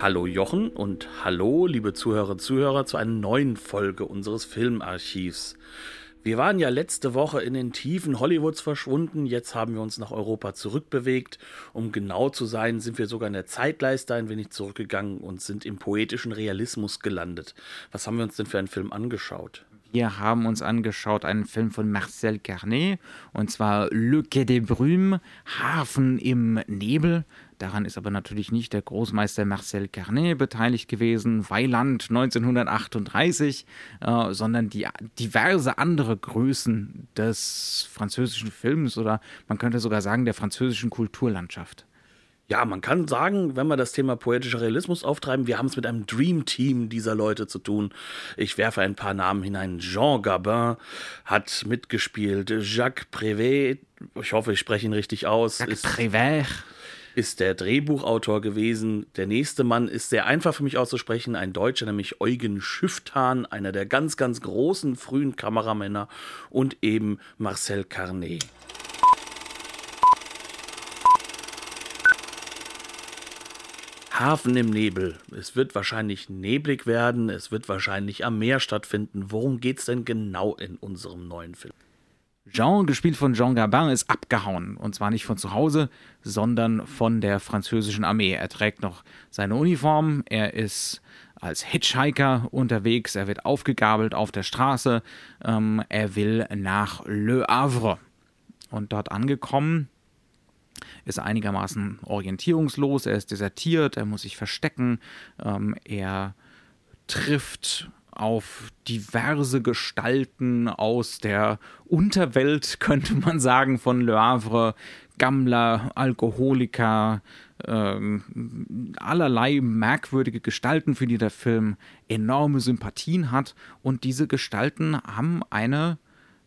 Hallo Jochen und hallo liebe Zuhörer und Zuhörer zu einer neuen Folge unseres Filmarchivs. Wir waren ja letzte Woche in den Tiefen Hollywoods verschwunden, jetzt haben wir uns nach Europa zurückbewegt. Um genau zu sein, sind wir sogar in der Zeitleiste ein wenig zurückgegangen und sind im poetischen Realismus gelandet. Was haben wir uns denn für einen Film angeschaut? Wir haben uns angeschaut einen Film von Marcel Carnet und zwar Le Quai des Brumes, Hafen im Nebel. Daran ist aber natürlich nicht der Großmeister Marcel Carnet beteiligt gewesen, Weiland 1938, äh, sondern die diverse andere Größen des französischen Films oder man könnte sogar sagen der französischen Kulturlandschaft. Ja, man kann sagen, wenn wir das Thema poetischer Realismus auftreiben, wir haben es mit einem Dream Team dieser Leute zu tun. Ich werfe ein paar Namen hinein. Jean Gabin hat mitgespielt, Jacques Prévet, ich hoffe, ich spreche ihn richtig aus. Jacques Prévert ist der Drehbuchautor gewesen. Der nächste Mann ist sehr einfach für mich auszusprechen, ein Deutscher, nämlich Eugen Schifftan, einer der ganz, ganz großen frühen Kameramänner und eben Marcel Carnet. Hafen im Nebel. Es wird wahrscheinlich neblig werden, es wird wahrscheinlich am Meer stattfinden. Worum geht es denn genau in unserem neuen Film? Jean, gespielt von Jean Gabin, ist abgehauen. Und zwar nicht von zu Hause, sondern von der französischen Armee. Er trägt noch seine Uniform, er ist als Hitchhiker unterwegs, er wird aufgegabelt auf der Straße, ähm, er will nach Le Havre. Und dort angekommen ist er einigermaßen orientierungslos, er ist desertiert, er muss sich verstecken, ähm, er trifft auf diverse Gestalten aus der Unterwelt, könnte man sagen, von Le Havre, Gammler, Alkoholiker, ähm, allerlei merkwürdige Gestalten, für die der Film enorme Sympathien hat. Und diese Gestalten haben eine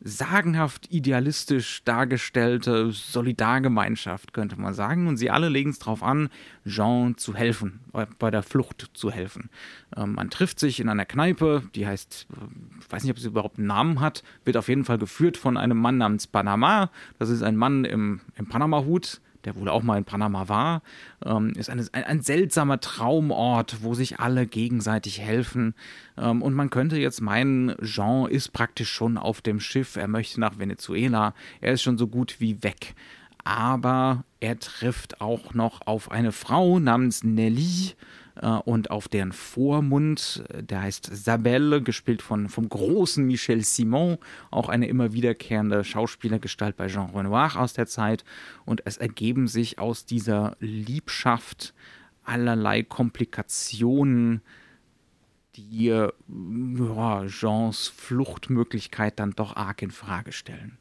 sagenhaft idealistisch dargestellte Solidargemeinschaft, könnte man sagen. Und sie alle legen es darauf an, Jean zu helfen, bei der Flucht zu helfen. Ähm, man trifft sich in einer Kneipe, die heißt, ich äh, weiß nicht, ob sie überhaupt einen Namen hat, wird auf jeden Fall geführt von einem Mann namens Panama. Das ist ein Mann im, im Panama-Hut, der wohl auch mal in Panama war, ähm, ist eine, ein, ein, seltsamer Traumort, wo sich alle gegenseitig helfen. Ähm, und man könnte jetzt meinen, Jean ist praktisch schon auf dem Schiff, er möchte nach Venezuela, er ist schon so gut wie weg. Aber er trifft auch noch auf eine Frau namens Nelly, und auf deren Vormund, äh, der heißt Sabelle, gespielt von, vom großen Michel Simon, auch eine immer wiederkehrende Schauspielergestalt bei Jean Renoir aus der Zeit. Und es ergeben sich aus dieser Liebschaft allerlei Komplikationen, die ja, Jeans Fluchtmöglichkeit dann doch arg in Frage stellen.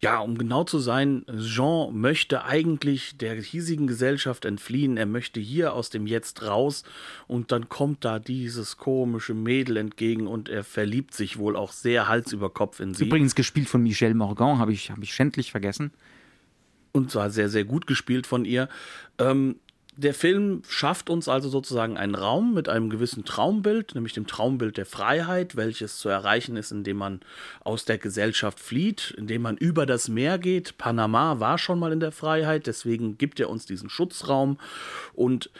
Ja, um genau zu sein, Jean möchte eigentlich der hiesigen Gesellschaft entfliehen. Er möchte hier aus dem Jetzt raus und dann kommt da dieses komische Mädel entgegen und er verliebt sich wohl auch sehr Hals über Kopf in sie. Übrigens gespielt von Michelle Morgan, habe ich, hab ich schändlich vergessen. Und zwar sehr, sehr gut gespielt von ihr. Ähm, der Film schafft uns also sozusagen einen Raum mit einem gewissen Traumbild, nämlich dem Traumbild der Freiheit, welches zu erreichen ist, indem man aus der Gesellschaft flieht, indem man über das Meer geht. Panama war schon mal in der Freiheit, deswegen gibt er uns diesen Schutzraum und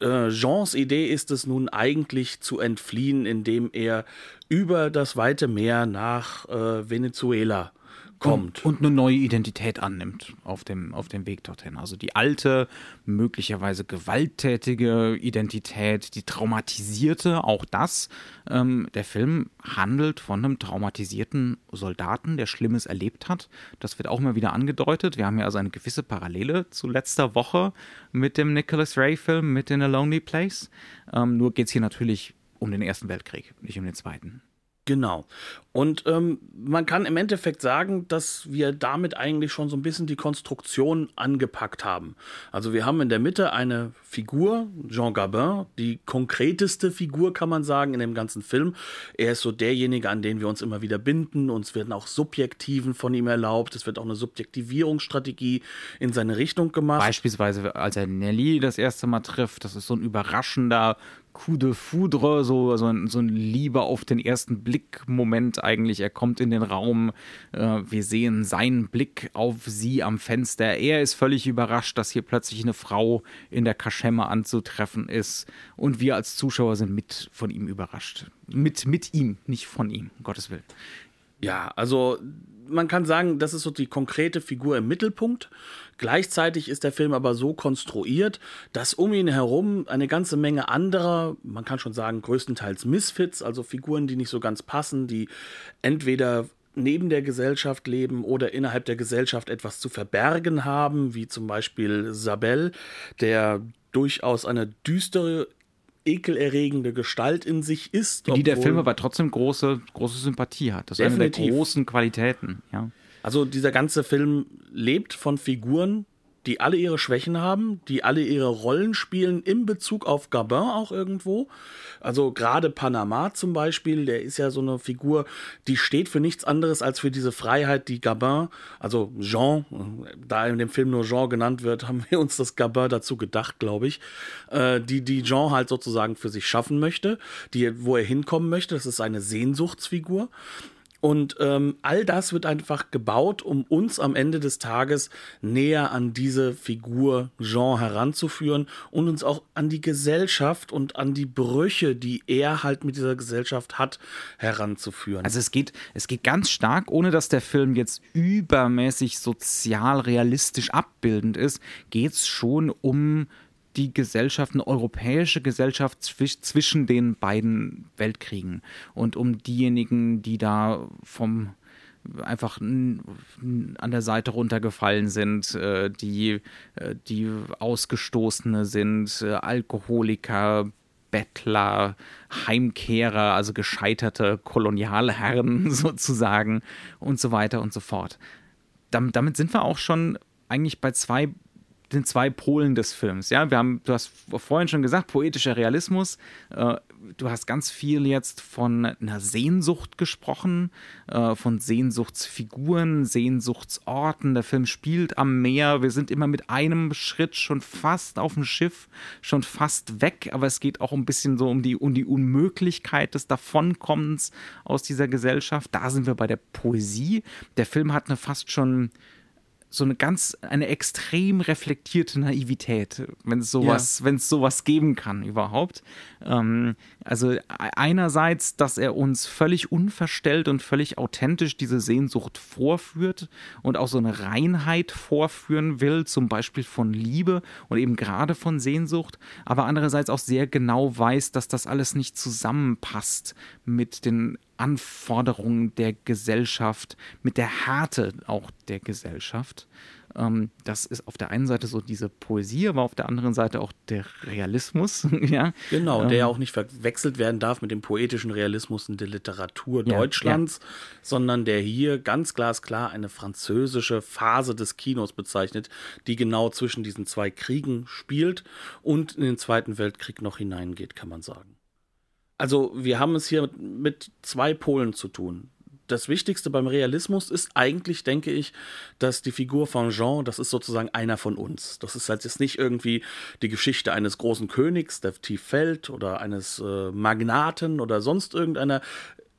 äh, Jeans Idee ist es nun eigentlich zu entfliehen, indem er über das weite Meer nach äh, Venezuela kommt. Und, und, eine neue Identität annimmt auf dem, auf dem Weg dorthin. Also die alte, möglicherweise gewalttätige Identität, die traumatisierte, auch das. Ähm, der Film handelt von einem traumatisierten Soldaten, der Schlimmes erlebt hat. Das wird auch mal wieder angedeutet. Wir haben ja also eine gewisse Parallele zu letzter Woche mit dem Nicholas Ray-Film, mit In a Lonely Place. Ähm, nur geht es hier natürlich um den Ersten Weltkrieg, nicht um den Zweiten. Genau. Und ähm, man kann im Endeffekt sagen, dass wir damit eigentlich schon so ein bisschen die Konstruktion angepackt haben. Also wir haben in der Mitte eine Figur, Jean Gabin, die konkreteste Figur, kann man sagen, in dem ganzen Film. Er ist so derjenige, an den wir uns immer wieder binden. Uns werden auch Subjektiven von ihm erlaubt. Es wird auch eine Subjektivierungsstrategie in seine Richtung gemacht. Beispielsweise, als er Nelly das erste Mal trifft, das ist so ein überraschender Coup de Foudre, so, so, ein, so ein Liebe auf den ersten Blick-Moment eigentlich. Er kommt in den Raum, äh, wir sehen seinen Blick auf sie am Fenster. Er ist völlig überrascht, dass hier plötzlich eine Frau in der Kaschemme anzutreffen ist. Und wir als Zuschauer sind mit von ihm überrascht. Mit, mit ihm, nicht von ihm, um Gottes Willen. Ja, also man kann sagen, das ist so die konkrete Figur im Mittelpunkt. Gleichzeitig ist der Film aber so konstruiert, dass um ihn herum eine ganze Menge anderer, man kann schon sagen, größtenteils Misfits, also Figuren, die nicht so ganz passen, die entweder neben der Gesellschaft leben oder innerhalb der Gesellschaft etwas zu verbergen haben, wie zum Beispiel Sabel, der durchaus eine düstere ekelerregende Gestalt in sich ist. Die der Film aber trotzdem große, große Sympathie hat. Das ist eine der großen Qualitäten, ja. Also dieser ganze Film lebt von Figuren, die alle ihre Schwächen haben, die alle ihre Rollen spielen in Bezug auf Gabin auch irgendwo. Also gerade Panama zum Beispiel, der ist ja so eine Figur, die steht für nichts anderes als für diese Freiheit, die Gabin, also Jean, da in dem Film nur Jean genannt wird, haben wir uns das Gabin dazu gedacht, glaube ich, äh, die, die Jean halt sozusagen für sich schaffen möchte, die, wo er hinkommen möchte. Das ist eine Sehnsuchtsfigur. Und ähm, all das wird einfach gebaut, um uns am Ende des Tages näher an diese Figur Jean heranzuführen und uns auch an die Gesellschaft und an die Brüche, die er halt mit dieser Gesellschaft hat, heranzuführen. Also es geht, es geht ganz stark, ohne dass der Film jetzt übermäßig sozial realistisch abbildend ist, geht es schon um die Gesellschaft, eine europäische Gesellschaft zwischen den beiden Weltkriegen und um diejenigen, die da vom einfach an der Seite runtergefallen sind, äh, die, äh, die Ausgestoßene sind, äh, Alkoholiker, Bettler, Heimkehrer, also gescheiterte Kolonialherren sozusagen und so weiter und so fort. Damit sind wir auch schon eigentlich bei zwei den zwei Polen des Films. Ja, wir haben, du hast vorhin schon gesagt, poetischer Realismus. Äh, du hast ganz viel jetzt von einer Sehnsucht gesprochen, äh, von Sehnsuchtsfiguren, Sehnsuchtsorten. Der Film spielt am Meer. Wir sind immer mit einem Schritt schon fast auf dem Schiff, schon fast weg. Aber es geht auch ein bisschen so um die, um die Unmöglichkeit des Davonkommens aus dieser Gesellschaft. Da sind wir bei der Poesie. Der Film hat eine fast schon so eine ganz, eine extrem reflektierte Naivität, wenn es sowas, ja. wenn es sowas geben kann überhaupt. Ähm, also e-, einerseits, dass er uns völlig unverstellt und völlig authentisch diese Sehnsucht vorführt und auch so eine Reinheit vorführen will, zum Beispiel von Liebe und eben gerade von Sehnsucht, aber andererseits auch sehr genau weiß, dass das alles nicht zusammenpasst mit den Anforderungen der Gesellschaft, mit der Härte auch der Gesellschaft. Ähm, das ist auf der einen Seite so diese Poesie, aber auf der anderen Seite auch der Realismus. ja. Genau, ähm, der auch nicht verwechselt werden darf mit dem poetischen Realismus in der Literatur ja, Deutschlands, ja. sondern der hier ganz glasklar eine französische Phase des Kinos bezeichnet, die genau zwischen diesen zwei Kriegen spielt und in den Zweiten Weltkrieg noch hineingeht, kann man sagen. Also wir haben es hier mit zwei Polen zu tun. Das Wichtigste beim Realismus ist eigentlich, denke ich, dass die Figur von Jean, das ist sozusagen einer von uns. Das ist halt jetzt nicht irgendwie die Geschichte eines großen Königs, der tief fällt, oder eines äh, Magnaten oder sonst irgendeiner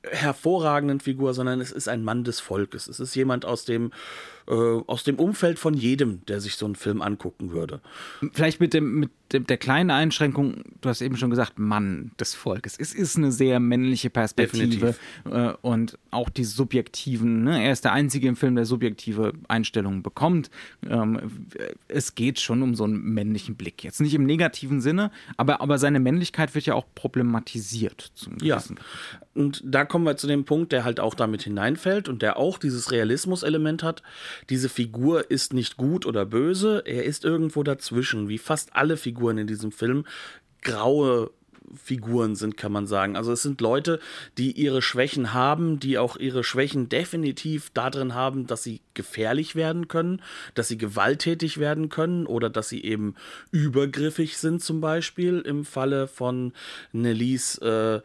hervorragenden Figur, sondern es ist ein Mann des Volkes. Es ist jemand aus dem äh, aus dem Umfeld von jedem, der sich so einen Film angucken würde. Vielleicht mit dem mit dem, der kleinen Einschränkung, du hast eben schon gesagt, Mann des Volkes. Es ist eine sehr männliche Perspektive äh, und auch die subjektiven. Ne? Er ist der einzige im Film, der subjektive Einstellungen bekommt. Ähm, es geht schon um so einen männlichen Blick. Jetzt nicht im negativen Sinne, aber aber seine Männlichkeit wird ja auch problematisiert. ja. Und da kommen wir zu dem Punkt, der halt auch damit hineinfällt und der auch dieses Realismus-Element hat. Diese Figur ist nicht gut oder böse, er ist irgendwo dazwischen, wie fast alle Figuren in diesem Film. Graue Figuren sind, kann man sagen. Also es sind Leute, die ihre Schwächen haben, die auch ihre Schwächen definitiv darin haben, dass sie gefährlich werden können, dass sie gewalttätig werden können oder dass sie eben übergriffig sind zum Beispiel im Falle von Nellies äh,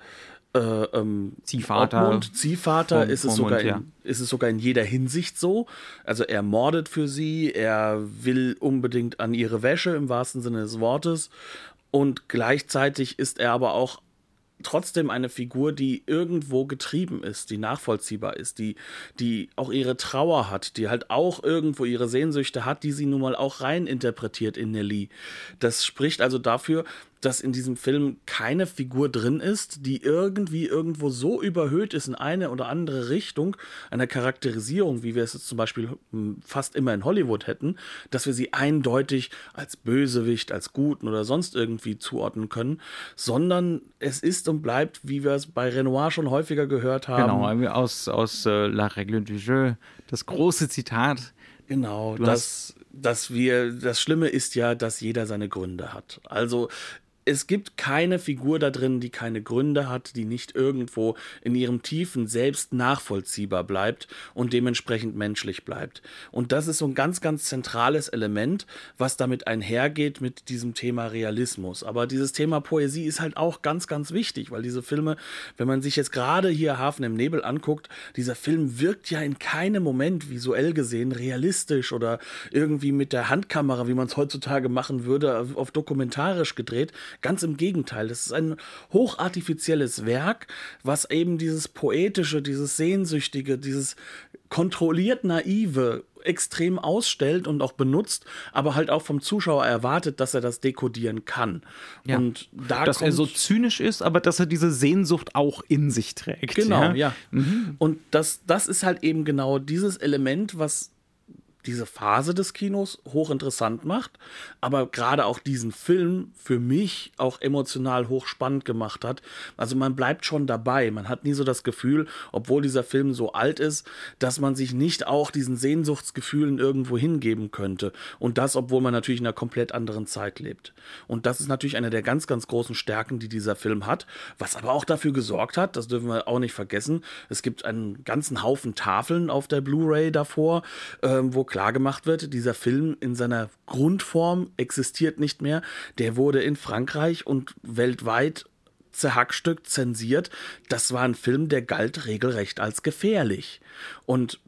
äh, ähm, Ziehvater. Obmund, Ziehvater Vom- ist, es sogar Mund, ja. in, ist es sogar in jeder Hinsicht so. Also er mordet für sie, er will unbedingt an ihre Wäsche im wahrsten Sinne des Wortes. Und gleichzeitig ist er aber auch trotzdem eine Figur, die irgendwo getrieben ist, die nachvollziehbar ist, die, die auch ihre Trauer hat, die halt auch irgendwo ihre Sehnsüchte hat, die sie nun mal auch rein interpretiert in Nelly. Das spricht also dafür, dass in diesem Film keine Figur drin ist, die irgendwie irgendwo so überhöht ist in eine oder andere Richtung einer Charakterisierung, wie wir es jetzt zum Beispiel hm, fast immer in Hollywood hätten, dass wir sie eindeutig als Bösewicht, als Guten oder sonst irgendwie zuordnen können, sondern es ist und bleibt, wie wir es bei Renoir schon häufiger gehört haben. Genau, aus, aus äh, La Règle du Jeu, das große Zitat. Genau, Du dass, dass wir, das Schlimme ist ja, dass jeder seine Gründe hat. Also es gibt keine Figur da drin, die keine Gründe hat, die nicht irgendwo in ihrem Tiefen selbst nachvollziehbar bleibt und dementsprechend menschlich bleibt. Und das ist so ein ganz, ganz zentrales Element, was damit einhergeht mit diesem Thema Realismus. Aber dieses Thema Poesie ist halt auch ganz, ganz wichtig, weil diese Filme, wenn man sich jetzt gerade hier Hafen im Nebel anguckt, dieser Film wirkt ja in keinem Moment visuell gesehen realistisch oder irgendwie mit der Handkamera, wie man es heutzutage machen würde, auf dokumentarisch gedreht. Ganz im Gegenteil, das ist ein hochartifizielles Werk, was eben dieses poetische, dieses sehnsüchtige, dieses kontrolliert naive extrem ausstellt und auch benutzt, aber halt auch vom Zuschauer erwartet, dass er das dekodieren kann. Ja. Und da dass er so zynisch ist, aber dass er diese Sehnsucht auch in sich trägt. Genau, ja. Mhm. ja. Und das, das ist halt eben genau dieses Element, was diese Phase des Kinos hochinteressant macht, aber gerade auch diesen Film für mich auch emotional hochspannend gemacht hat. Also man bleibt schon dabei. Man hat nie so das Gefühl, obwohl dieser Film so alt ist, dass man sich nicht auch diesen Sehnsuchtsgefühlen irgendwo hingeben könnte. Und das, obwohl man natürlich in einer komplett anderen Zeit lebt. Und das ist natürlich eine der ganz, ganz großen Stärken, die dieser Film hat, was aber auch dafür gesorgt hat, das dürfen wir auch nicht vergessen, es gibt einen ganzen Haufen Tafeln auf der Blu-ray davor, ähm, wo klar gemacht wird, dieser Film in seiner Grundform existiert nicht mehr. Der wurde in Frankreich und weltweit zerhackstückt, zensiert. Das war ein Film, der galt regelrecht als gefährlich. Und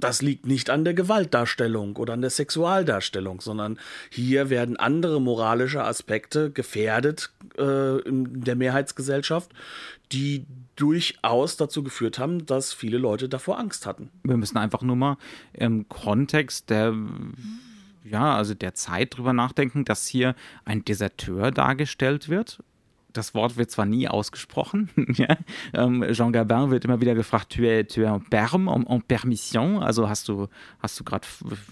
das liegt nicht an der Gewaltdarstellung oder an der Sexualdarstellung, sondern hier werden andere moralische Aspekte gefährdet äh, in der Mehrheitsgesellschaft, die durchaus dazu geführt haben, dass viele Leute davor Angst hatten. Wir müssen einfach nur mal im Kontext der, ja, also der Zeit drüber nachdenken, dass hier ein Deserteur dargestellt wird. Das Wort wird zwar nie ausgesprochen. ja. ähm, Jean Gabin wird immer wieder gefragt, tu es, tu es en perm, en, en permission? Also hast du, hast du gerade,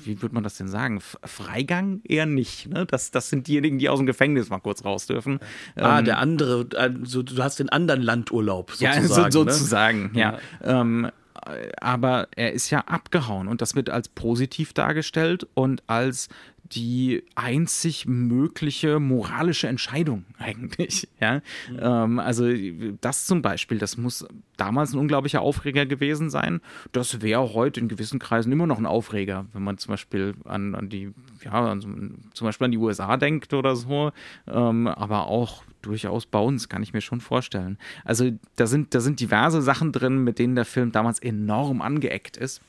wie würde man das denn sagen? F- Freigang eher nicht. Ne? Das, das sind diejenigen, die aus dem Gefängnis mal kurz raus dürfen. ah, der andere, also du hast den anderen Landurlaub sozusagen. Ähm, Ja, so, ne? sozusagen, ja. Ähm, äh, aber er ist ja abgehauen und das wird als positiv dargestellt und als die einzig mögliche moralische Entscheidung eigentlich. Ja? Ähm, also das zum Beispiel, das muss damals ein unglaublicher Aufreger gewesen sein. Das wäre heute in gewissen Kreisen immer noch ein Aufreger, wenn man zum Beispiel an, an die, ja, an, zum Beispiel an die USA denkt oder so. Ähm, aber auch durchaus bei uns, kann ich mir schon vorstellen. Also da sind, da sind diverse Sachen drin, mit denen der Film damals enorm angeeckt ist.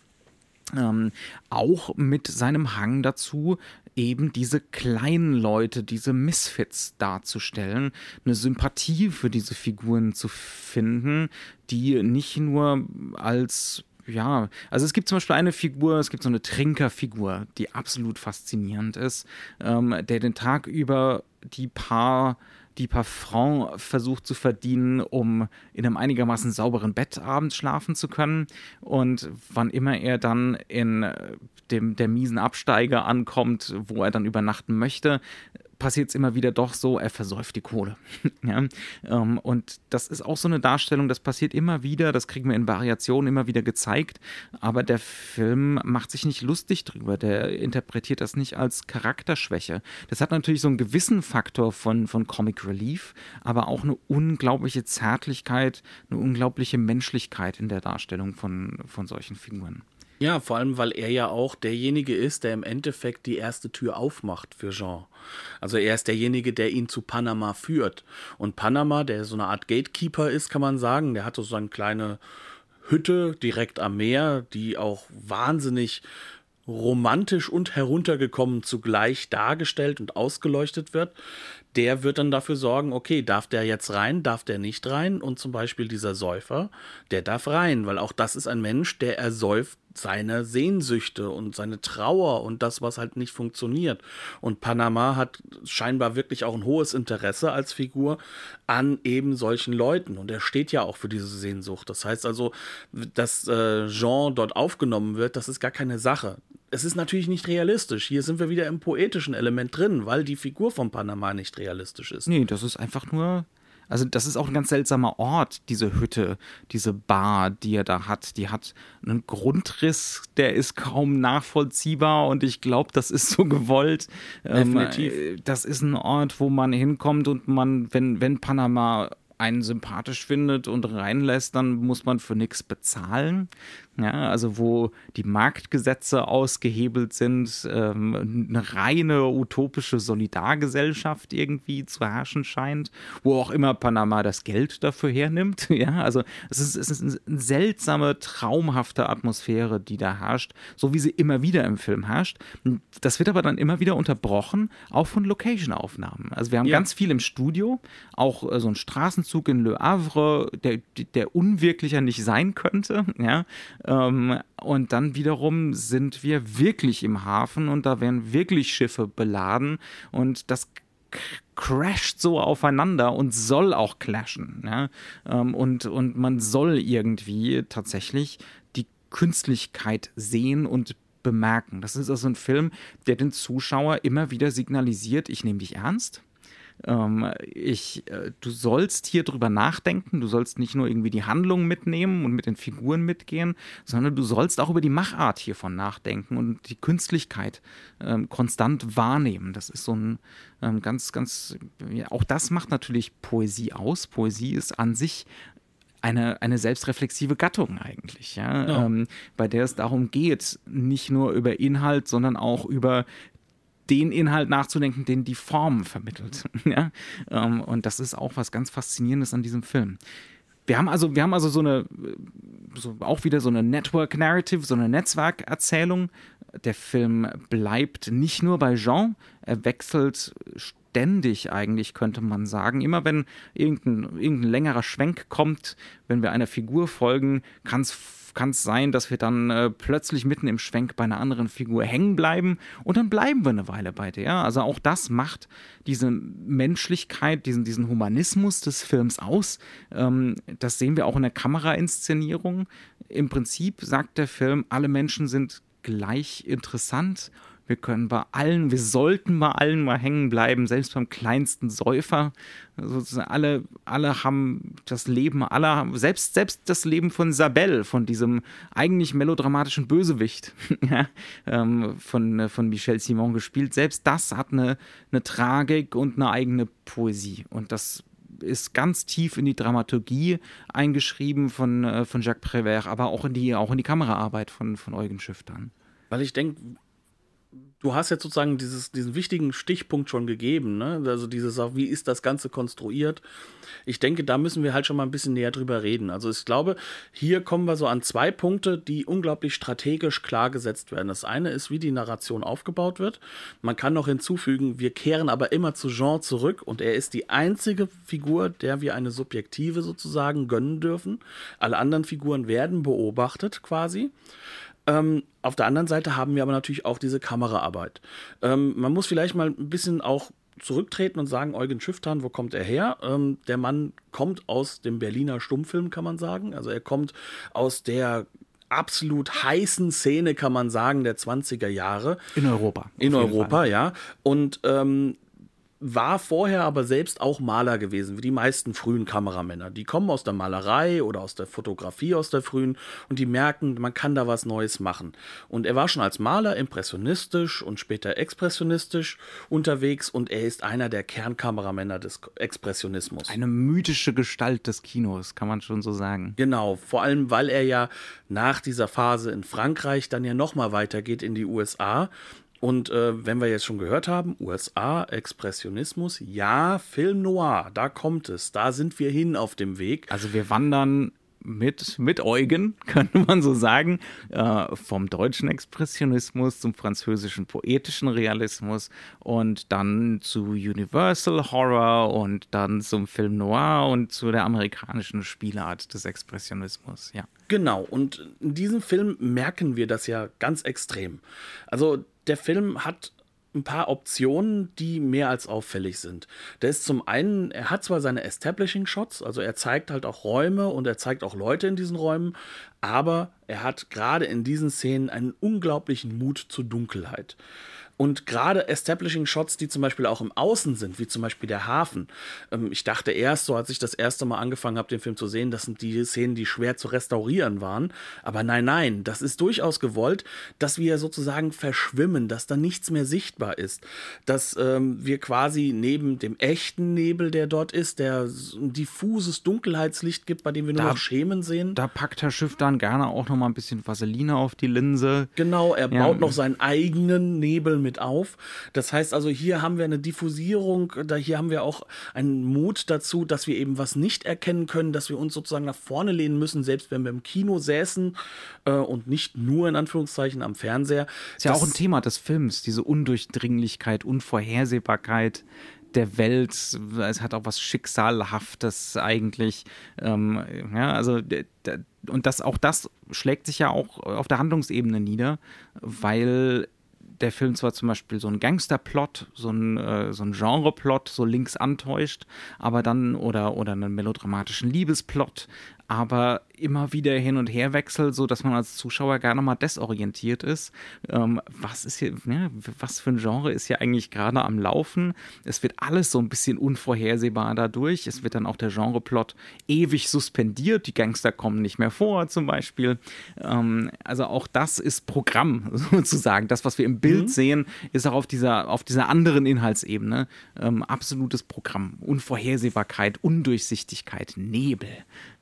Ähm, auch mit seinem Hang dazu, eben diese kleinen Leute, diese Misfits darzustellen, eine Sympathie für diese Figuren zu finden, die nicht nur als ja, also es gibt zum Beispiel eine Figur, es gibt so eine Trinkerfigur, die absolut faszinierend ist, ähm, der den Tag über die paar die paar Francs versucht zu verdienen, um in einem einigermaßen sauberen Bett abends schlafen zu können. Und wann immer er dann in äh, dem, der miesen Absteiger ankommt, wo er dann übernachten möchte, passiert es immer wieder doch so, er versäuft die Kohle. ja? Ähm, und das ist auch so eine Darstellung, das passiert immer wieder, das kriegen wir in Variationen immer wieder gezeigt, aber der Film macht sich nicht lustig drüber, der interpretiert das nicht als Charakterschwäche. Das hat natürlich so einen gewissen Faktor von, von Comic Relief, aber auch eine unglaubliche Zärtlichkeit, eine unglaubliche Menschlichkeit in der Darstellung von, von solchen Figuren. Ja, vor allem, weil er ja auch derjenige ist, der im Endeffekt die erste Tür aufmacht für Jean. Also er ist derjenige, der ihn zu Panama führt. Und Panama, der so eine Art Gatekeeper ist, kann man sagen, der hat so eine kleine Hütte direkt am Meer, die auch wahnsinnig romantisch und heruntergekommen zugleich dargestellt und ausgeleuchtet wird, der wird dann dafür sorgen, okay, darf der jetzt rein, darf der nicht rein? Und zum Beispiel dieser Säufer, der darf rein, weil auch das ist ein Mensch, der ersäuft seine Sehnsüchte und seine Trauer und das, was halt nicht funktioniert. Und Panama hat scheinbar wirklich auch ein hohes Interesse als Figur an eben solchen Leuten. Und er steht ja auch für diese Sehnsucht. Das heißt also, dass äh, Jean dort aufgenommen wird, das ist gar keine Sache. Es ist natürlich nicht realistisch. Hier sind wir wieder im poetischen Element drin, weil die Figur von Panama nicht realistisch ist. Nee, das ist einfach nur also das ist auch ein ganz seltsamer Ort, diese Hütte, diese Bar, die er da hat. Die hat einen Grundriss, der ist kaum nachvollziehbar und ich glaube, das ist so gewollt. Ähm, Definitiv. Ähm, das ist ein Ort, wo man hinkommt und man, wenn, wenn Panama einen sympathisch findet und reinlässt, dann muss man für nichts bezahlen. Ja, also wo die Marktgesetze ausgehebelt sind, ähm, eine reine utopische Solidargesellschaft irgendwie zu herrschen scheint, wo auch immer Panama das Geld dafür hernimmt. Ja, also es ist, es ist eine seltsame, traumhafte Atmosphäre, die da herrscht, so wie sie immer wieder im Film herrscht. Das wird aber dann immer wieder unterbrochen, auch von Location-Aufnahmen. Also wir haben ja. ganz viel im Studio, auch äh, so ein Straßenzug in Le Havre, der, der unwirklicher nicht sein könnte. Ja, ähm, und dann wiederum sind wir wirklich im Hafen und da werden wirklich Schiffe beladen und das crasht so aufeinander und soll auch clashen. Ja? Ähm, und, und man soll irgendwie tatsächlich die Künstlichkeit sehen und bemerken. Das ist also ein Film, der den Zuschauer immer wieder signalisiert, ich nehme dich ernst, ähm, ich, äh, du sollst hier drüber nachdenken, du sollst nicht nur irgendwie die Handlung mitnehmen und mit den Figuren mitgehen, sondern du sollst auch über die Machart hiervon nachdenken und die Künstlichkeit ähm, konstant wahrnehmen. Das ist so ein ähm, ganz, ganz, ja, auch das macht natürlich Poesie aus. Poesie ist an sich eine, eine selbstreflexive Gattung eigentlich, ja, ja. Ähm, bei der es darum geht, nicht nur über Inhalt, sondern auch über den Inhalt nachzudenken, den die Form vermittelt. ja? Ähm, und das ist auch was ganz Faszinierendes an diesem Film. Wir haben also, wir haben also so eine, so auch wieder so eine Network Narrative, so eine Netzwerkerzählung. Der Film bleibt nicht nur bei Jean, er wechselt ständig eigentlich, könnte man sagen. Immer wenn irgendein, irgendein längerer Schwenk kommt, wenn wir einer Figur folgen, kann es kann es sein, dass wir dann äh, plötzlich mitten im Schwenk bei einer anderen Figur hängen bleiben und dann bleiben wir eine Weile bei der. Also auch das macht diese Menschlichkeit, diesen, diesen Humanismus des Films aus. Ähm, das sehen wir auch in der Kamerainszenierung. Im Prinzip sagt der Film, alle Menschen sind gleich interessant wir können bei allen, wir sollten bei allen mal hängen bleiben, selbst beim kleinsten Säufer. Also alle, alle haben das Leben aller, selbst, selbst das Leben von Sabelle, von diesem eigentlich melodramatischen Bösewicht, ja, ähm, von, von Michel Simon gespielt, selbst das hat eine, eine Tragik und eine eigene Poesie. Und das ist ganz tief in die Dramaturgie eingeschrieben von, äh, von Jacques Prévert, aber auch in die, auch in die Kameraarbeit von, von Eugen Schiff. Weil ich denke, du hast jetzt sozusagen dieses, diesen wichtigen Stichpunkt schon gegeben, ne? Also dieses, wie ist das Ganze konstruiert? Ich denke, da müssen wir halt schon mal ein bisschen näher drüber reden. Also ich glaube, hier kommen wir so an zwei Punkte, die unglaublich strategisch klar gesetzt werden. Das eine ist, wie die Narration aufgebaut wird. Man kann noch hinzufügen, wir kehren aber immer zu Jean zurück und er ist die einzige Figur, der wir eine Subjektive sozusagen gönnen dürfen. Alle anderen Figuren werden beobachtet quasi. Ähm, auf der anderen Seite haben wir aber natürlich auch diese Kameraarbeit. Ähm, man muss vielleicht mal ein bisschen auch zurücktreten und sagen, Eugen Schifftan, wo kommt er her? Ähm, der Mann kommt aus dem Berliner Stummfilm, kann man sagen. Also er kommt aus der absolut heißen Szene, kann man sagen, der 20er Jahre. In Europa. In Europa, Fall. ja. Und ähm, war vorher aber selbst auch Maler gewesen, wie die meisten frühen Kameramänner. Die kommen aus der Malerei oder aus der Fotografie aus der frühen und die merken, man kann da was Neues machen. Und er war schon als Maler impressionistisch und später expressionistisch unterwegs und er ist einer der Kernkameramänner des Expressionismus. Eine mythische Gestalt des Kinos, kann man schon so sagen. Genau, vor allem weil er ja nach dieser Phase in Frankreich dann ja nochmal weitergeht in die USA und äh, wenn wir jetzt schon gehört haben, USA, Expressionismus, ja, Film Noir, da kommt es, da sind wir hin auf dem Weg. Also wir wandern mit, mit Eugen, könnte man so sagen, äh, vom deutschen Expressionismus zum französischen poetischen Realismus und dann zu Universal Horror und dann zum Film Noir und zu der amerikanischen Spielart des Expressionismus, ja. Genau, und in diesem Film merken wir das ja ganz extrem. Also der Film hat ein paar Optionen, die mehr als auffällig sind. Der ist zum einen, er hat zwar seine Establishing Shots, also er zeigt halt auch Räume und er zeigt auch Leute in diesen Räumen, aber er hat gerade in diesen Szenen einen unglaublichen Mut zur Dunkelheit. Und gerade Establishing Shots, die zum Beispiel auch im Außen sind, wie zum Beispiel der Hafen. Ähm, ich dachte erst so, als ich das erste Mal angefangen habe, den Film zu sehen, das sind die Szenen, die schwer zu restaurieren waren. Aber nein, nein, das ist durchaus gewollt, dass wir sozusagen verschwimmen, dass da nichts mehr sichtbar ist. Dass ähm, wir quasi neben dem echten Nebel, der dort ist, der ein diffuses Dunkelheitslicht gibt, bei dem wir nur da, noch Schemen sehen. Da packt Herr Schiff dann gerne auch noch mal ein bisschen Vaseline auf die Linse. Genau, er ja. baut noch seinen eigenen Nebel mit auf. Das heißt also, hier haben wir eine Diffusierung, da hier haben wir auch einen Mut dazu, dass wir eben was nicht erkennen können, dass wir uns sozusagen nach vorne lehnen müssen, selbst wenn wir im Kino säßen äh, und nicht nur in Anführungszeichen am Fernseher. Ist ja auch ein Thema des Films, diese Undurchdringlichkeit, Unvorhersehbarkeit der Welt. Es hat auch was Schicksalhaftes eigentlich. Ähm, ja, also und das auch das schlägt sich ja auch auf der Handlungsebene nieder, weil der Film zwar zum Beispiel so einen Gangsterplot, so einen, äh, so einen Genreplot so links antäuscht, aber dann oder, oder einen melodramatischen Liebesplot, aber immer wieder hin und her wechselt, so dass man als Zuschauer gerne mal desorientiert ist. Ähm, was ist hier, ja, was für ein Genre ist hier eigentlich gerade am Laufen? Es wird alles so ein bisschen unvorhersehbar dadurch. Es wird dann auch der Genreplot ewig suspendiert. Die Gangster kommen nicht mehr vor, zum Beispiel. Ähm, also auch das ist Programm, sozusagen. Das, was wir im Bild mhm. sehen, ist auch auf dieser, auf dieser anderen Inhaltsebene ähm, absolutes Programm. Unvorhersehbarkeit, Undurchsichtigkeit, Nebel.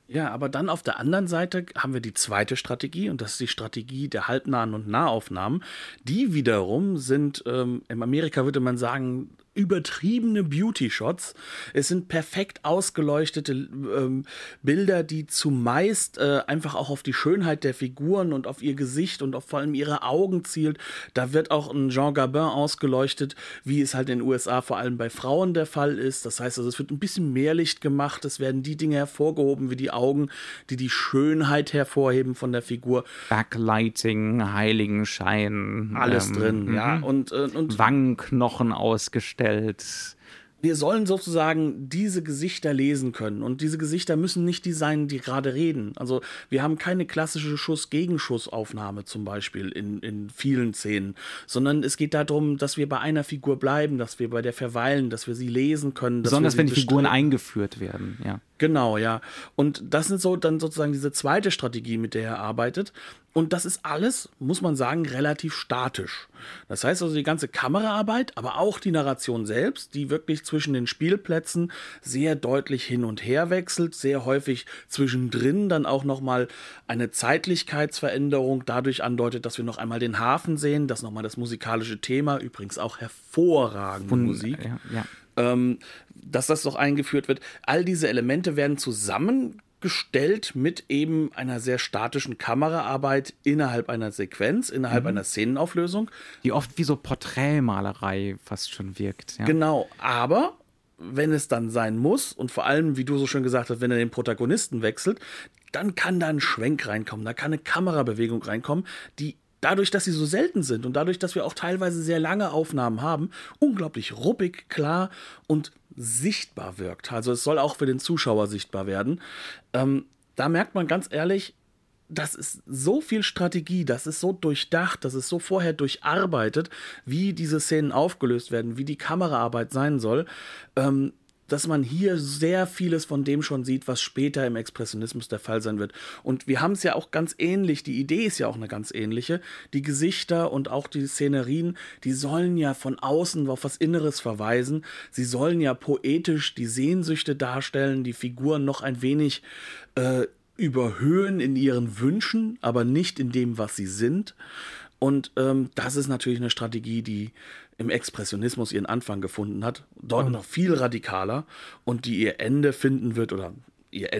Ja, aber dann auf der anderen Seite haben wir die zweite Strategie und das ist die Strategie der halbnahen und Nahaufnahmen. Die wiederum sind, ähm, in Amerika würde man sagen, übertriebene Beauty-Shots. Es sind perfekt ausgeleuchtete ähm, Bilder, die zumeist äh, einfach auch auf die Schönheit der Figuren und auf ihr Gesicht und auf vor allem ihre Augen zielt. Da wird auch ein Jean Gabin ausgeleuchtet, wie es halt in den USA vor allem bei Frauen der Fall ist. Das heißt also, es wird ein bisschen mehr Licht gemacht. Es werden die Dinge hervorgehoben wie die Augen, die die Schönheit hervorheben von der Figur. Backlighting, Heiligenschein. Alles ähm, drin, ja. Mhm. Und, äh, und Wangenknochen ausgestellt dargestellt. Wir sollen sozusagen diese Gesichter lesen können. Und diese Gesichter müssen nicht die sein, die gerade reden. Also wir haben keine klassische Schuss-Gegenschussaufnahme zum Beispiel in, in vielen Szenen, sondern es geht darum, dass wir bei einer Figur bleiben, dass wir bei der verweilen, dass wir sie lesen können. Besonders wenn die Figuren eingeführt werden, ja. Genau, ja. Und das sind so dann sozusagen diese zweite Strategie, mit der er arbeitet. Und das ist alles, muss man sagen, relativ statisch. Das heißt also die ganze Kameraarbeit, aber auch die Narration selbst, die wirklich zwischen den Spielplätzen sehr deutlich hin und her wechselt, sehr häufig zwischendrin dann auch nochmal eine Zeitlichkeitsveränderung dadurch andeutet, dass wir noch einmal den Hafen sehen, dass nochmal das musikalische Thema, übrigens auch hervorragende Von, Musik. Ja, ja ähm, dass das doch eingeführt wird. All diese Elemente werden zusammengestellt mit eben einer sehr statischen Kameraarbeit innerhalb einer Sequenz, innerhalb mhm. einer Szenenauflösung. Die oft wie so Porträtmalerei fast schon wirkt. Ja. Genau, aber wenn es dann sein muss und vor allem, wie du so schön gesagt hast, wenn er den Protagonisten wechselt, dann kann da ein Schwenk reinkommen, da kann eine Kamerabewegung reinkommen, die dadurch, dass sie so selten sind und dadurch, dass wir auch teilweise sehr lange Aufnahmen haben, unglaublich ruppig, klar und sichtbar wirkt. Also es soll auch für den Zuschauer sichtbar werden. Ähm, da merkt man ganz ehrlich, das ist so viel Strategie, das ist so durchdacht, das ist so vorher durcharbeitet, wie diese Szenen aufgelöst werden, wie die Kameraarbeit sein soll, ähm, dass man hier sehr vieles von dem schon sieht, was später im Expressionismus der Fall sein wird. Und wir haben es ja auch ganz ähnlich, die Idee ist ja auch eine ganz ähnliche. Die Gesichter und auch die Szenerien, die sollen ja von außen auf was Inneres verweisen. Sie sollen ja poetisch die Sehnsüchte darstellen, die Figuren noch ein wenig äh, überhöhen in ihren Wünschen, aber nicht in dem, was sie sind. Und ähm, das ist natürlich eine Strategie, die im Expressionismus ihren Anfang gefunden hat. Dort noch viel radikaler und die ihr Ende finden wird oder ihr,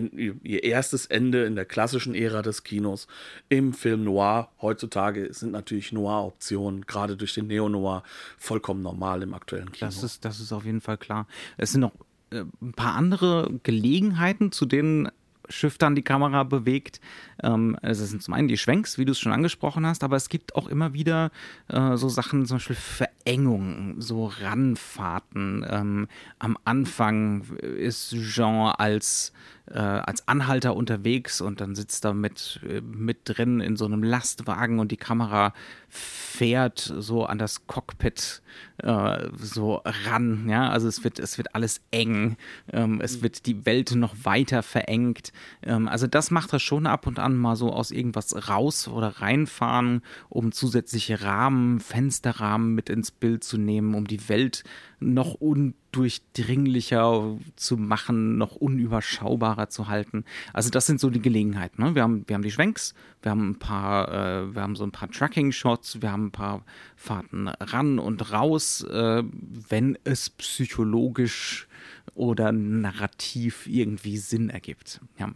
ihr erstes Ende in der klassischen Ära des Kinos im Film Noir. Heutzutage sind natürlich Noir-Optionen, gerade durch den Neo-Noir, vollkommen normal im aktuellen Kino. Das ist, das ist auf jeden Fall klar. Es sind noch äh, ein paar andere Gelegenheiten, zu denen Dann die Kamera bewegt. Ähm, es sind zum einen die Schwenks, wie du es schon angesprochen hast, aber es gibt auch immer wieder äh, so Sachen, zum Beispiel Verengungen, so Ranfahrten. Ähm, am Anfang ist Jean als äh, als Anhalter unterwegs und dann sitzt er mit, äh, mit drin in so einem Lastwagen und die Kamera fährt so an das Cockpit äh, so ran. Ja, also es wird, es wird alles eng. Ähm, es wird die Welt noch weiter verengt. Ähm, also das macht er schon ab und an mal so aus irgendwas raus oder reinfahren, um zusätzliche Rahmen, Fensterrahmen mit ins Bild zu nehmen, um die Welt noch undurchdringlicher zu machen, noch unüberschaubarer zu halten. Also das sind so die Gelegenheiten. Ne? Wir, haben, wir haben die Schwenks, wir haben ein paar, äh, wir haben so ein paar Tracking-Shots, wir haben ein paar Fahrten ran und raus, äh, wenn es psychologisch oder narrativ irgendwie Sinn ergibt. Ja.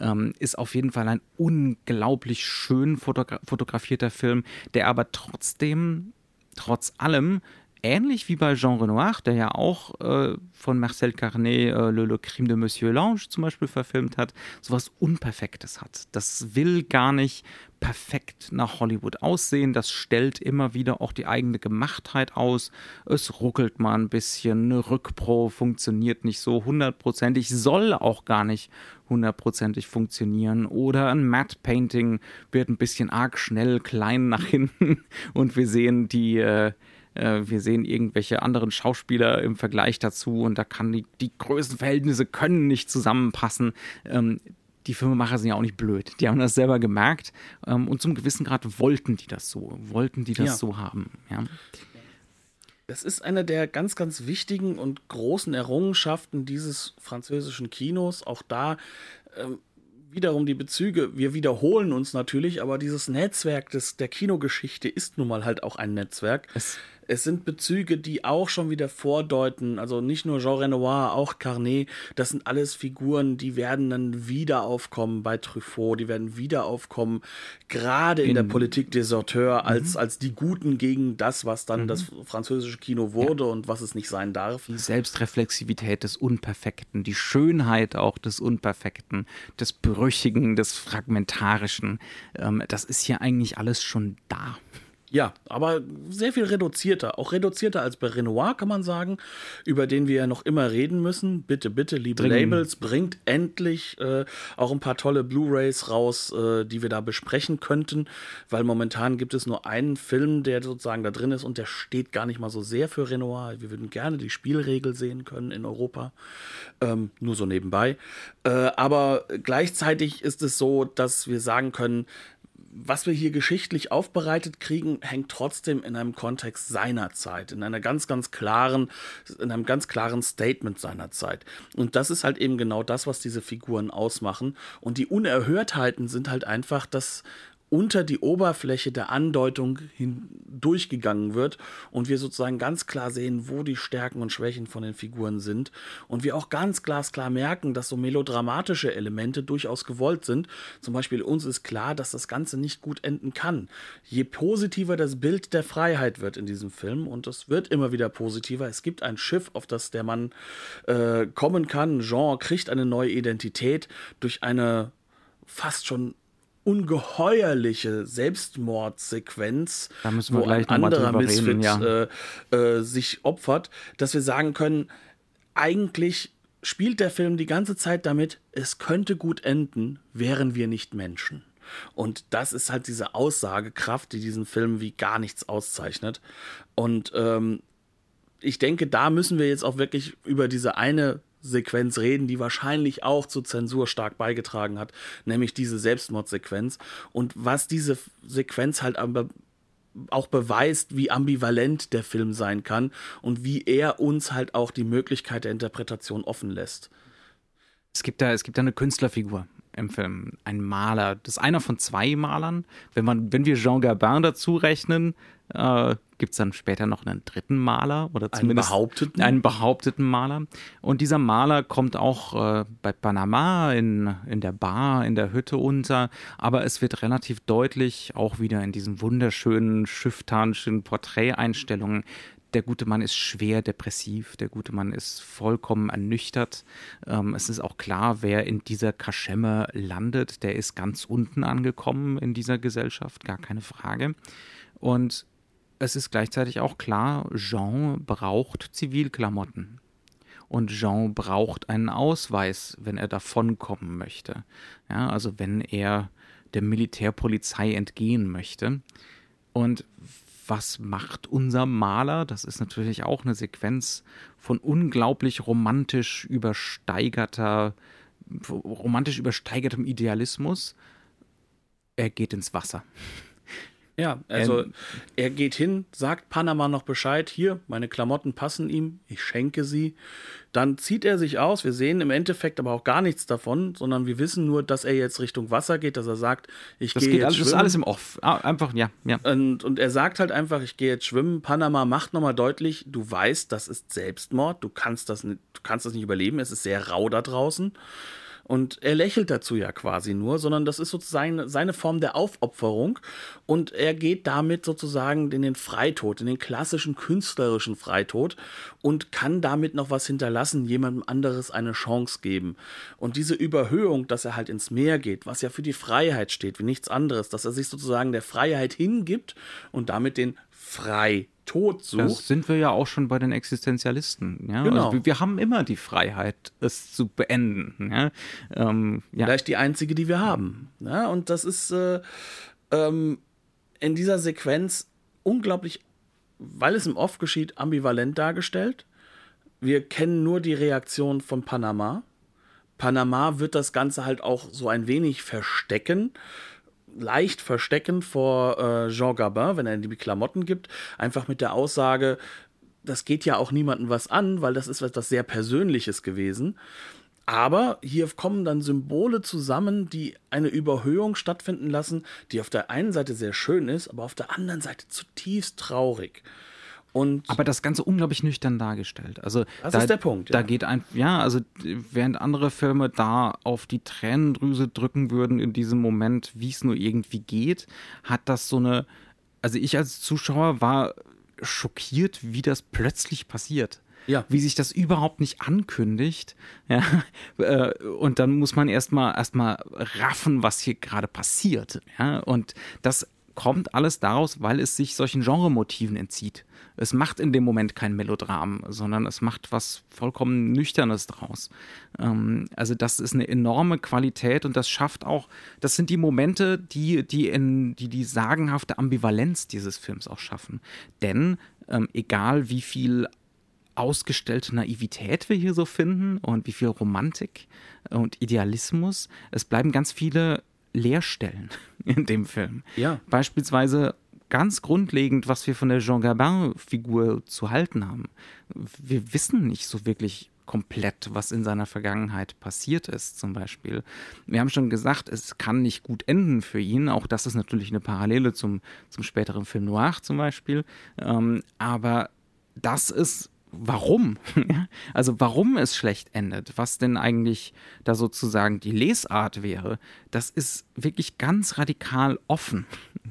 Ähm, ist auf jeden Fall ein unglaublich schön fotogra fotografierter Film, der aber trotzdem, trotz allem, ähnlich wie bei Jean Renoir, der ja auch äh, von Marcel Carnet äh, Le, Le Crime de Monsieur Lange zum Beispiel verfilmt hat, sowas Unperfektes hat. Das will gar nicht perfekt nach Hollywood aussehen. Das stellt immer wieder auch die eigene Gemachtheit aus. Es ruckelt mal ein bisschen, eine Rückpro funktioniert nicht so hundertprozentig, soll auch gar nicht hundertprozentig funktionieren. Oder ein Matte Painting wird ein bisschen arg schnell klein nach hinten und wir sehen die äh, äh, wir sehen irgendwelche anderen Schauspieler im Vergleich dazu und da kann die, die Größenverhältnisse können nicht zusammenpassen. Ähm, die Filmemacher sind ja auch nicht blöd. Die haben das selber gemerkt ähm, und zum gewissen Grad wollten die das so, wollten die das ja. so haben. Ja. Das ist eine der ganz, ganz wichtigen und großen Errungenschaften dieses französischen Kinos. Auch da ähm, wiederum die Bezüge, wir wiederholen uns natürlich, aber dieses Netzwerk des, der Kinogeschichte ist nun mal halt auch ein Netzwerk. Es es sind Bezüge, die auch schon wieder vordeuten, also nicht nur Jean Renoir, auch Carnet, das sind alles Figuren, die werden dann wieder aufkommen bei Truffaut, die werden wieder aufkommen, gerade in, in der Politik des Auteurs, mhm. als, als die Guten gegen das, was dann mhm. das französische Kino wurde ja. und was es nicht sein darf. Die Selbstreflexivität des Unperfekten, die Schönheit auch des Unperfekten, des Brüchigen, des Fragmentarischen, ähm, das ist hier eigentlich alles schon da. Ja, aber sehr viel reduzierter. Auch reduzierter als bei Renoir, kann man sagen, über den wir ja noch immer reden müssen. Bitte, bitte, liebe Dringen. Labels, bringt endlich äh, auch ein paar tolle Blu-Rays raus, äh, die wir da besprechen könnten, weil momentan gibt es nur einen Film, der sozusagen da drin ist und der steht gar nicht mal so sehr für Renoir. Wir würden gerne die Spielregel sehen können in Europa. Ähm, nur so nebenbei. Äh, aber gleichzeitig ist es so, dass wir sagen können, was wir hier geschichtlich aufbereitet kriegen, hängt trotzdem in einem Kontext seiner Zeit, in einer ganz, ganz klaren, in einem ganz klaren Statement seiner Zeit. Und das ist halt eben genau das, was diese Figuren ausmachen. Und die Unerhörtheiten sind halt einfach, dass unter die Oberfläche der Andeutung hindurchgegangen wird und wir sozusagen ganz klar sehen, wo die Stärken und Schwächen von den Figuren sind und wir auch ganz glasklar merken, dass so melodramatische Elemente durchaus gewollt sind. Zum Beispiel uns ist klar, dass das Ganze nicht gut enden kann. Je positiver das Bild der Freiheit wird in diesem Film und es wird immer wieder positiver. Es gibt ein Schiff, auf das der Mann äh, kommen kann. Jean kriegt eine neue Identität durch eine fast schon ungeheuerliche Selbstmordsequenz, da müssen wir wo gleich ein anderer Misfit reden, ja. äh, äh, sich opfert, dass wir sagen können, eigentlich spielt der Film die ganze Zeit damit, es könnte gut enden, wären wir nicht Menschen. Und das ist halt diese Aussagekraft, die diesen Film wie gar nichts auszeichnet. Und ähm, ich denke, da müssen wir jetzt auch wirklich über diese eine Sequenz reden, die wahrscheinlich auch zur Zensur stark beigetragen hat, nämlich diese Selbstmordsequenz. Und was diese Sequenz halt aber auch beweist, wie ambivalent der Film sein kann und wie er uns halt auch die Möglichkeit der Interpretation offen lässt. Es gibt da, es gibt da eine Künstlerfigur im Film, ein Maler. Das ist einer von zwei Malern. Wenn, man, wenn wir Jean Gabin dazu rechnen, äh, gibt es dann später noch einen dritten Maler oder zumindest einen behaupteten, einen behaupteten Maler. Und dieser Maler kommt auch äh, bei Panama in, in der Bar, in der Hütte unter, aber es wird relativ deutlich, auch wieder in diesen wunderschönen schifftanischen Porträteinstellungen, der gute Mann ist schwer depressiv, der gute Mann ist vollkommen ernüchtert. Ähm, es ist auch klar, wer in dieser Kaschemme landet, der ist ganz unten angekommen in dieser Gesellschaft, gar keine Frage. Und es ist gleichzeitig auch klar, Jean braucht Zivilklamotten. Und Jean braucht einen Ausweis, wenn er davonkommen möchte. Ja, also wenn er der Militärpolizei entgehen möchte. Und was macht unser Maler? Das ist natürlich auch eine Sequenz von unglaublich romantisch übersteigerter, romantisch übersteigertem Idealismus. Er geht ins Wasser. Ja, also ähm, er geht hin, sagt Panama noch Bescheid, hier, meine Klamotten passen ihm, ich schenke sie. Dann zieht er sich aus, wir sehen im Endeffekt aber auch gar nichts davon, sondern wir wissen nur, dass er jetzt Richtung Wasser geht, dass er sagt, ich gehe jetzt alles, schwimmen. Das ist alles im Off, ah, einfach, ja. ja. Und, und er sagt halt einfach, ich gehe jetzt schwimmen. Panama macht nochmal deutlich, du weißt, das ist Selbstmord, du kannst das, nicht, du kannst das nicht überleben, es ist sehr rau da draußen. Und er lächelt dazu ja quasi nur, sondern das ist sozusagen seine Form der Aufopferung. Und er geht damit sozusagen in den Freitod, in den klassischen künstlerischen Freitod und kann damit noch was hinterlassen, jemandem anderes eine Chance geben. Und diese Überhöhung, dass er halt ins Meer geht, was ja für die Freiheit steht, wie nichts anderes, dass er sich sozusagen der Freiheit hingibt und damit den Freitod Tod sucht. Das sind wir ja auch schon bei den Existenzialisten. Ja? Genau. Also wir, wir, haben immer die Freiheit, es zu beenden. Ja? Ähm, ja. Vielleicht die einzige, die wir haben. Ja? Und das ist äh, ähm, in dieser Sequenz unglaublich, weil es im Off geschieht, ambivalent dargestellt. Wir kennen nur die Reaktion von Panama. Panama wird das Ganze halt auch so ein wenig verstecken leicht verstecken vor äh, Jean Gabin, wenn er ihm die Klamotten gibt, einfach mit der Aussage, das geht ja auch niemandem was an, weil das ist etwas sehr Persönliches gewesen. Aber hier kommen dann Symbole zusammen, die eine Überhöhung stattfinden lassen, die auf der einen Seite sehr schön ist, aber auf der anderen Seite zutiefst traurig. Und aber das Ganze unglaublich nüchtern dargestellt. Also das da, ist der Punkt. Ja. Da geht ein, ja, also während andere Filme da auf die Tränendrüse drücken würden in diesem Moment, wie es nur irgendwie geht, hat das so eine, also ich als Zuschauer war schockiert, wie das plötzlich passiert. Ja. Wie sich das überhaupt nicht ankündigt. Ja, äh, und dann muss man erstmal erstmal raffen, was hier gerade passiert. Ja, und das kommt alles daraus, weil es sich solchen Genremotiven entzieht. Es macht in dem Moment kein Melodram, sondern es macht was vollkommen Nüchternes draus. Ähm, also das ist eine enorme Qualität und das schafft auch, das sind die Momente, die die, in, die, die sagenhafte Ambivalenz dieses Films auch schaffen. Denn ähm, egal wie viel ausgestellte Naivität wir hier so finden und wie viel Romantik und Idealismus, es bleiben ganz viele Leerstellen in dem Film. Ja. Beispielsweise ganz grundlegend, was wir von der Jean Gabin-Figur zu halten haben. Wir wissen nicht so wirklich komplett, was in seiner Vergangenheit passiert ist, zum Beispiel. Wir haben schon gesagt, es kann nicht gut enden für ihn. Auch das ist natürlich eine Parallele zum, zum späteren Film Noir zum Beispiel. Ähm, aber das ist warum? also warum es schlecht endet, was denn eigentlich da sozusagen die Lesart wäre, das ist wirklich ganz radikal offen.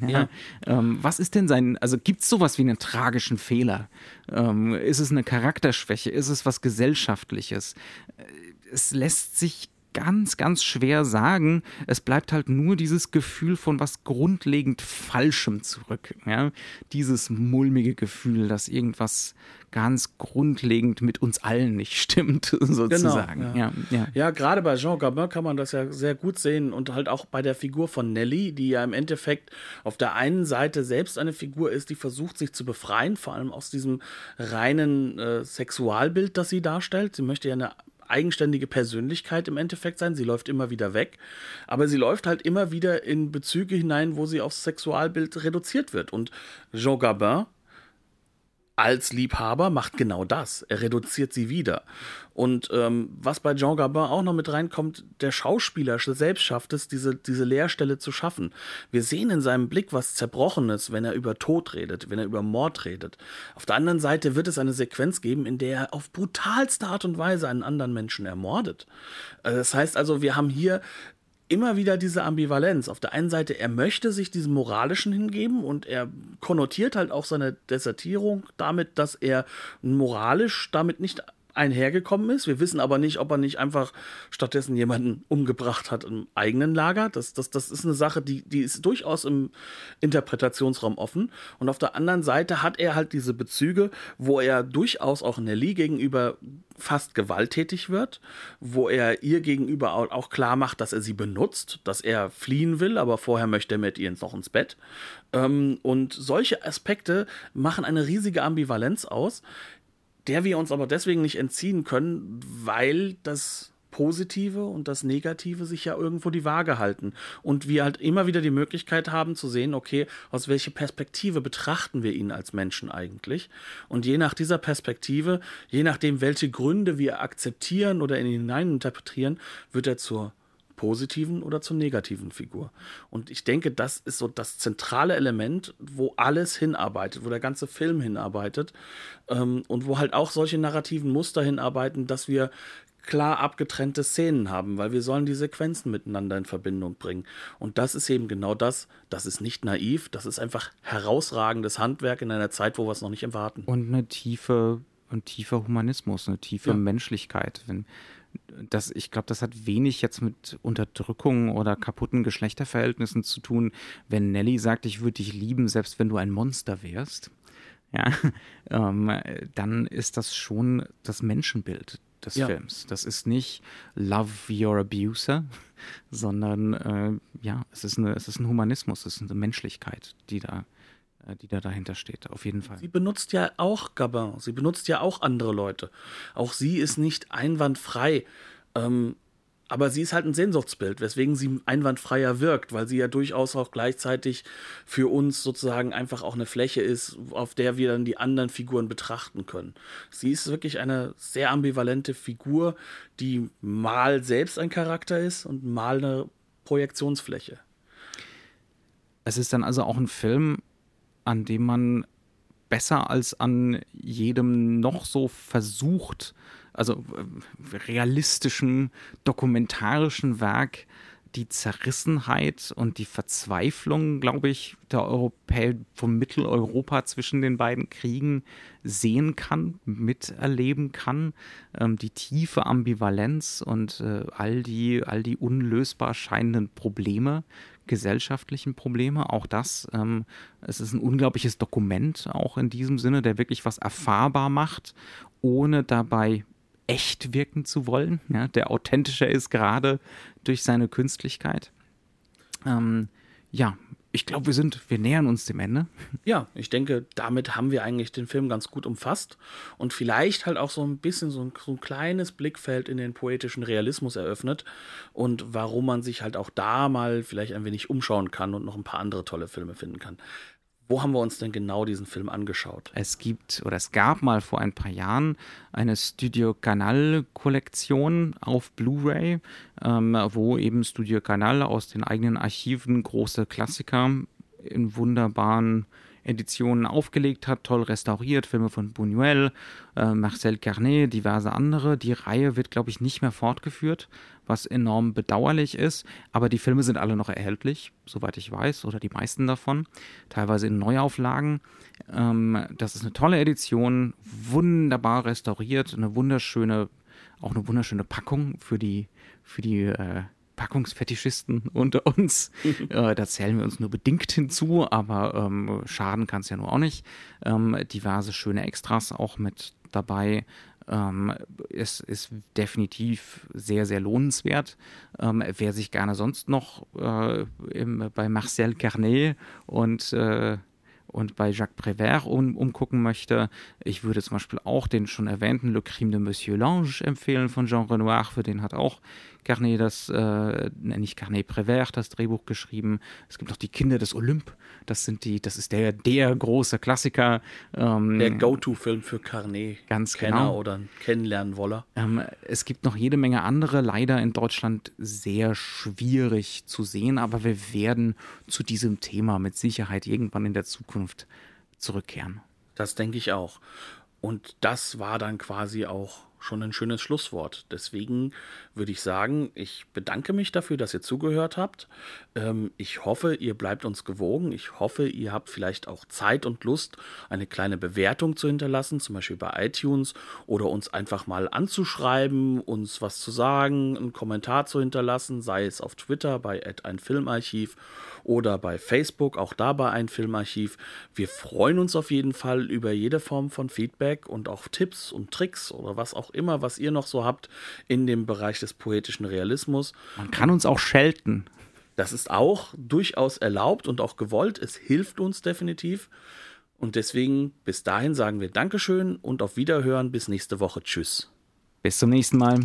Ja. Ähm, was ist denn sein, also gibt es sowas wie einen tragischen Fehler? Ähm, ist es eine Charakterschwäche? Ist es was Gesellschaftliches? Äh, es lässt sich ganz, ganz schwer sagen. Es bleibt halt nur dieses Gefühl von was grundlegend Falschem zurück. Ja? Dieses mulmige Gefühl, dass irgendwas ganz grundlegend mit uns allen nicht stimmt, sozusagen. Genau, ja. Ja, ja. ja, gerade bei Jean Gabin kann man das ja sehr gut sehen und halt auch bei der Figur von Nelly, die ja im Endeffekt auf der einen Seite selbst eine Figur ist, die versucht, sich zu befreien, vor allem aus diesem reinen äh, Sexualbild, das sie darstellt. Sie möchte ja eine eigenständige Persönlichkeit im Endeffekt sein. Sie läuft immer wieder weg, aber sie läuft halt immer wieder in Bezüge hinein, wo sie aufs Sexualbild reduziert wird. Und Jean Gabin als Liebhaber macht genau das. Er reduziert sie wieder. Und ähm, was bei Jean Gabin auch noch mit reinkommt, der Schauspieler selbst schafft es, diese, diese Leerstelle zu schaffen. Wir sehen in seinem Blick was Zerbrochenes, wenn er über Tod redet, wenn er über Mord redet. Auf der anderen Seite wird es eine Sequenz geben, in der er auf brutalste Art und Weise einen anderen Menschen ermordet. Äh, das heißt also, wir haben hier immer wieder diese Ambivalenz. Auf der einen Seite, er möchte sich diesem Moralischen hingeben und er konnotiert halt auch seine Desertierung damit, dass er moralisch damit nicht einhergekommen ist. Wir wissen aber nicht, ob er nicht einfach stattdessen jemanden umgebracht hat im eigenen Lager. Das, das, das ist eine Sache, die, die ist durchaus im Interpretationsraum offen. Und auf der anderen Seite hat er halt diese Bezüge, wo er durchaus auch Nelly gegenüber fast gewalttätig wird, wo er ihr gegenüber auch klar macht, dass er sie benutzt, dass er fliehen will, aber vorher möchte er mit ihr noch ins Bett. Ähm, und solche Aspekte machen eine riesige Ambivalenz aus, der wir uns aber deswegen nicht entziehen können, weil das Positive und das Negative sich ja irgendwo die Waage halten. Und wir halt immer wieder die Möglichkeit haben zu sehen, okay, aus welcher Perspektive betrachten wir ihn als Menschen eigentlich? Und je nach dieser Perspektive, je nachdem, welche Gründe wir akzeptieren oder in ihn hineininterpretieren, wird er zur positiven oder zur negativen Figur. Und ich denke, das ist so das zentrale Element, wo alles hinarbeitet, wo der ganze Film hinarbeitet ähm, und wo halt auch solche narrativen Muster hinarbeiten, dass wir klar abgetrennte Szenen haben, weil wir sollen die Sequenzen miteinander in Verbindung bringen. Und das ist eben genau das. Das ist nicht naiv, das ist einfach herausragendes Handwerk in einer Zeit, wo wir es noch nicht erwarten. Und eine tiefe, ein tiefer Humanismus, eine tiefe ja. Menschlichkeit. Wenn, das, ich glaube, das hat wenig jetzt mit Unterdrückung oder kaputten Geschlechterverhältnissen zu tun, wenn Nelly sagt, ich würde dich lieben, selbst wenn du ein Monster wärst. Ja, ähm, dann ist das schon das Menschenbild des ja. Films. Das ist nicht Love Your Abuser, sondern äh, ja, es ist, eine, es ist ein Humanismus, es ist eine Menschlichkeit, die da die da dahinter steht, auf jeden Fall. Sie benutzt ja auch Gabin, sie benutzt ja auch andere Leute. Auch sie ist nicht einwandfrei. Ähm, aber sie ist halt ein Sehnsuchtsbild, weswegen sie einwandfreier wirkt, weil sie ja durchaus auch gleichzeitig für uns sozusagen einfach auch eine Fläche ist, auf der wir dann die anderen Figuren betrachten können. Sie ist wirklich eine sehr ambivalente Figur, die mal selbst ein Charakter ist und mal eine Projektionsfläche. Es ist dann also auch ein Film, an dem man besser als an jedem noch so versucht, also äh, realistischen, dokumentarischen Werk die Zerrissenheit und die Verzweiflung, glaube ich, der Europäer von Mitteleuropa zwischen den beiden Kriegen sehen kann, miterleben kann, ähm, die tiefe Ambivalenz und äh, all die all die unlösbar scheinenden Probleme, gesellschaftlichen Probleme. Auch das, ähm, es ist ein unglaubliches Dokument, auch in diesem Sinne, der wirklich was erfahrbar macht, ohne dabei echt wirken zu wollen. Ja, der authentischer ist gerade durch seine Künstlichkeit. Ähm, ja, ich glaube, wir sind, wir nähern uns dem Ende. Ja, ich denke, damit haben wir eigentlich den Film ganz gut umfasst und vielleicht halt auch so ein bisschen so ein, so ein kleines Blickfeld in den poetischen Realismus eröffnet und warum man sich halt auch da mal vielleicht ein wenig umschauen kann und noch ein paar andere tolle Filme finden kann. Wo haben wir uns denn genau diesen Film angeschaut? Es gibt oder es gab mal vor ein paar Jahren eine Studio Canal Kollektion auf Blu-ray, ähm, wo eben Studio Canal aus den eigenen Archiven große Klassiker in wunderbaren Editionen aufgelegt hat, toll restauriert, Filme von Buñuel, äh, Marcel Carnet, diverse andere. Die Reihe wird, glaube ich, nicht mehr fortgeführt, was enorm bedauerlich ist, aber die Filme sind alle noch erhältlich, soweit ich weiß, oder die meisten davon, teilweise in Neuauflagen. Ähm, das ist eine tolle Edition, wunderbar restauriert, eine wunderschöne, auch eine wunderschöne Packung für die für die äh, Packungsfetischisten unter uns. äh, da zählen wir uns nur bedingt hinzu, aber ähm, schaden kann es ja nur auch nicht. Ähm, diverse schöne Extras auch mit dabei. Ähm, es ist definitiv sehr, sehr lohnenswert. Ähm, wer sich gerne sonst noch äh, im, bei Marcel Carnet und äh, und bei Jacques Prévert um, umgucken möchte, ich würde zum Beispiel auch den schon erwähnten Le Crime de Monsieur Lange empfehlen von Jean Renoir, für den hat auch Carnet das, äh, nicht Carnet Prévert das Drehbuch geschrieben. Es gibt noch die Kinder des Olymp. Das sind die, das ist der, der große Klassiker. Ähm, der Go-To-Film für Carnet. Ganz Kenner genau. oder kennenlernen woller. Ähm, es gibt noch jede Menge andere, leider in Deutschland sehr schwierig zu sehen, aber wir werden zu diesem Thema mit Sicherheit irgendwann in der Zukunft zurückkehren. Das denke ich auch. Und das war dann quasi auch schon ein schönes Schlusswort. Deswegen würde ich sagen, ich bedanke mich dafür, dass ihr zugehört habt. Ähm, ich hoffe, ihr bleibt uns gewogen. Ich hoffe, ihr habt vielleicht auch Zeit und Lust, eine kleine Bewertung zu hinterlassen, zum Beispiel bei iTunes oder uns einfach mal anzuschreiben, uns was zu sagen, einen Kommentar zu hinterlassen, sei es auf Twitter bei ein Filmarchiv oder bei Facebook, auch da bei ein Filmarchiv. Wir freuen uns auf jeden Fall über jede Form von Feedback und auch Tipps und Tricks oder was auch immer, was ihr noch so habt in dem Bereich des poetischen Realismus. Man kann uns auch schelten. Das ist auch durchaus erlaubt und auch gewollt. Es hilft uns definitiv. Und deswegen bis dahin sagen wir Dankeschön und auf Wiederhören. Bis nächste Woche. Tschüss. Bis zum nächsten Mal.